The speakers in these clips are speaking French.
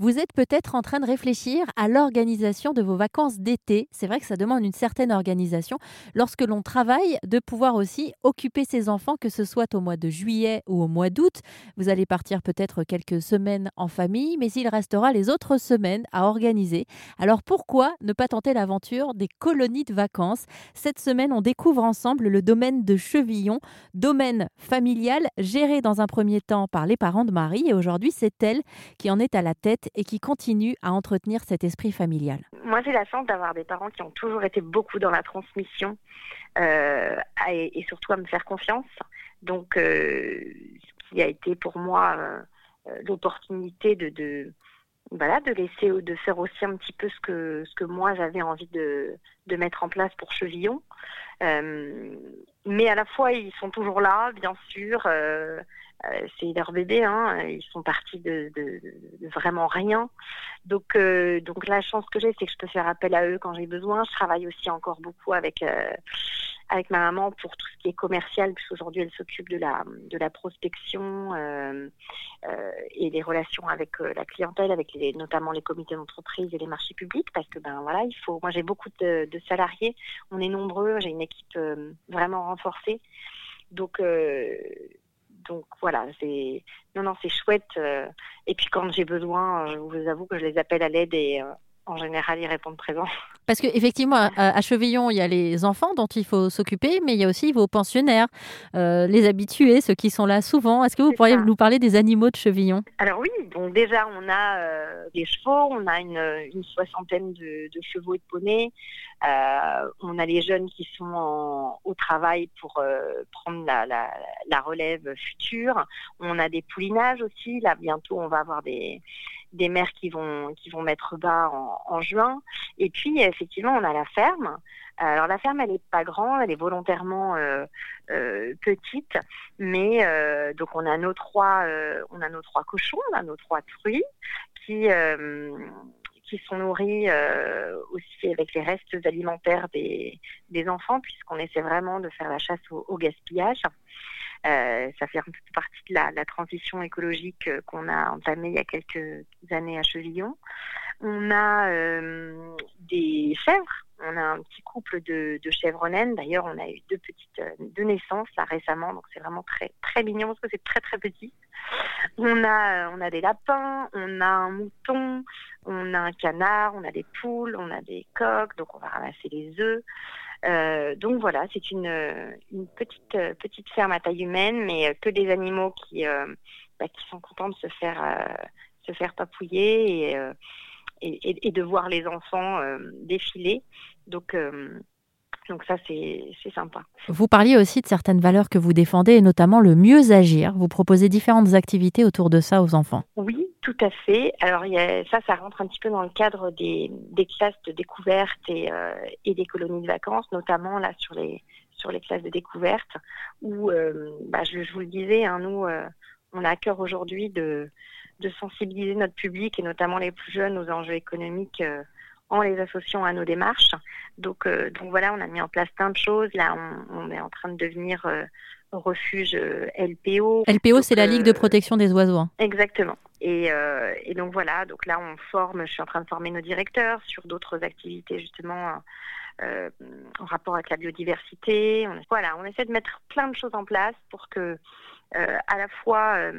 Vous êtes peut-être en train de réfléchir à l'organisation de vos vacances d'été. C'est vrai que ça demande une certaine organisation lorsque l'on travaille de pouvoir aussi occuper ses enfants, que ce soit au mois de juillet ou au mois d'août. Vous allez partir peut-être quelques semaines en famille, mais il restera les autres semaines à organiser. Alors pourquoi ne pas tenter l'aventure des colonies de vacances? Cette semaine, on découvre ensemble le domaine de Chevillon, domaine familial géré dans un premier temps par les parents de Marie et aujourd'hui c'est elle qui en est à la tête et qui continue à entretenir cet esprit familial Moi, j'ai la chance d'avoir des parents qui ont toujours été beaucoup dans la transmission euh, et, surtout à me faire confiance. Donc, euh, ce qui a été pour moi euh, l'opportunité de, de voilà, de laisser, de faire aussi un petit peu ce que, ce que moi j'avais envie de, de mettre en place pour Chevillon. mais à la fois, ils sont toujours là, bien sûr. Euh, c'est leur bébé, hein, ils sont partis de, vraiment rien. Donc, euh, donc la chance que j'ai, c'est que je peux faire appel à eux quand j'ai besoin. Je travaille aussi encore beaucoup avec euh, avec ma maman pour tout ce qui est commercial, puisqu'aujourd'hui elle s'occupe de la de la prospection euh, euh, et des relations avec la clientèle, avec les, notamment les comités d'entreprise et les marchés publics, parce que ben voilà, il faut. Moi j'ai beaucoup de, de, salariés, on est nombreux, j'ai une équipe vraiment renforcée, donc donc voilà, c'est non non c'est chouette. Euh, et puis quand j'ai besoin, euh, je vous avoue que je les appelle à l'aide et euh, en général ils répondent présents. Parce qu'effectivement, à, Chevillon, il y a les enfants dont il faut s'occuper, mais il y a aussi vos pensionnaires, les habitués, ceux qui sont là souvent. Est-ce que vous pourriez nous parler des animaux de Chevillon? Alors oui, donc déjà on a des chevaux, on a une, soixantaine de, chevaux et de poneys, on a les jeunes qui sont au travail pour prendre la, la, relève future, on a des poulinages aussi, là bientôt on va avoir des des mères qui vont qui vont mettre bas en, juin. Et puis effectivement, on a la ferme. Alors la ferme, elle est pas grande, elle est volontairement euh, euh, petite, mais euh, donc on a nos trois, on a nos trois cochons, on a nos trois truies qui qui sont nourris aussi avec les restes alimentaires des, des enfants, puisqu'on essaie vraiment de faire la chasse au gaspillage. Euh, ça fait partie de la, transition écologique euh, qu'on a entamée il y a quelques années à Chevillon. On a euh, des chèvres. On a un petit couple de, chèvres naines. D'ailleurs, on a eu deux petites deux naissances là récemment, donc c'est vraiment très très mignon parce que c'est très très petit. On a on a des lapins, on a un mouton, on a un canard, on a des poules, on a des coques, donc on va ramasser les œufs. Euh, donc voilà, c'est une, une petite, petite ferme à taille humaine, mais que des animaux qui, euh, bah, qui sont contents de se faire, euh, se faire papouiller et, et, de voir les enfants défiler. Donc donc ça, c'est sympa. Vous parliez aussi de certaines valeurs que vous défendez, et notamment le mieux agir. Vous proposez différentes activités autour de ça aux enfants. Oui, tout à fait. Alors y a, ça, ça rentre un petit peu dans le cadre des, des classes de découverte et, euh, et, des colonies de vacances, notamment là sur les sur les classes de découverte, où euh, bah, je, je, vous le disais, hein, nous, euh, on a à cœur aujourd'hui de, de sensibiliser notre public et notamment les plus jeunes aux enjeux économiques en les associant à nos démarches. Donc, euh, donc voilà, on a mis en place plein de choses. Là, on, est en train de devenir euh, refuge euh, LPO. LPO, c'est la Ligue de protection des oiseaux. Hein. Exactement. Et, et, donc voilà, donc là, on forme, je suis en train de former nos directeurs sur d'autres activités justement. en rapport avec la biodiversité. On, voilà, on essaie de mettre plein de choses en place pour que, à la fois,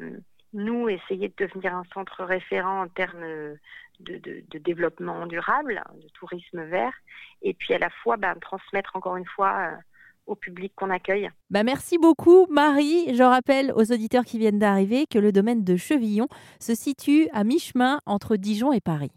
nous, essayer de devenir un centre référent en termes de, développement durable, de tourisme vert, et puis à la fois ben, transmettre encore une fois euh, au public qu'on accueille. Bah merci beaucoup Marie. Je rappelle aux auditeurs qui viennent d'arriver que le domaine de Chevillon se situe à mi-chemin entre Dijon et Paris.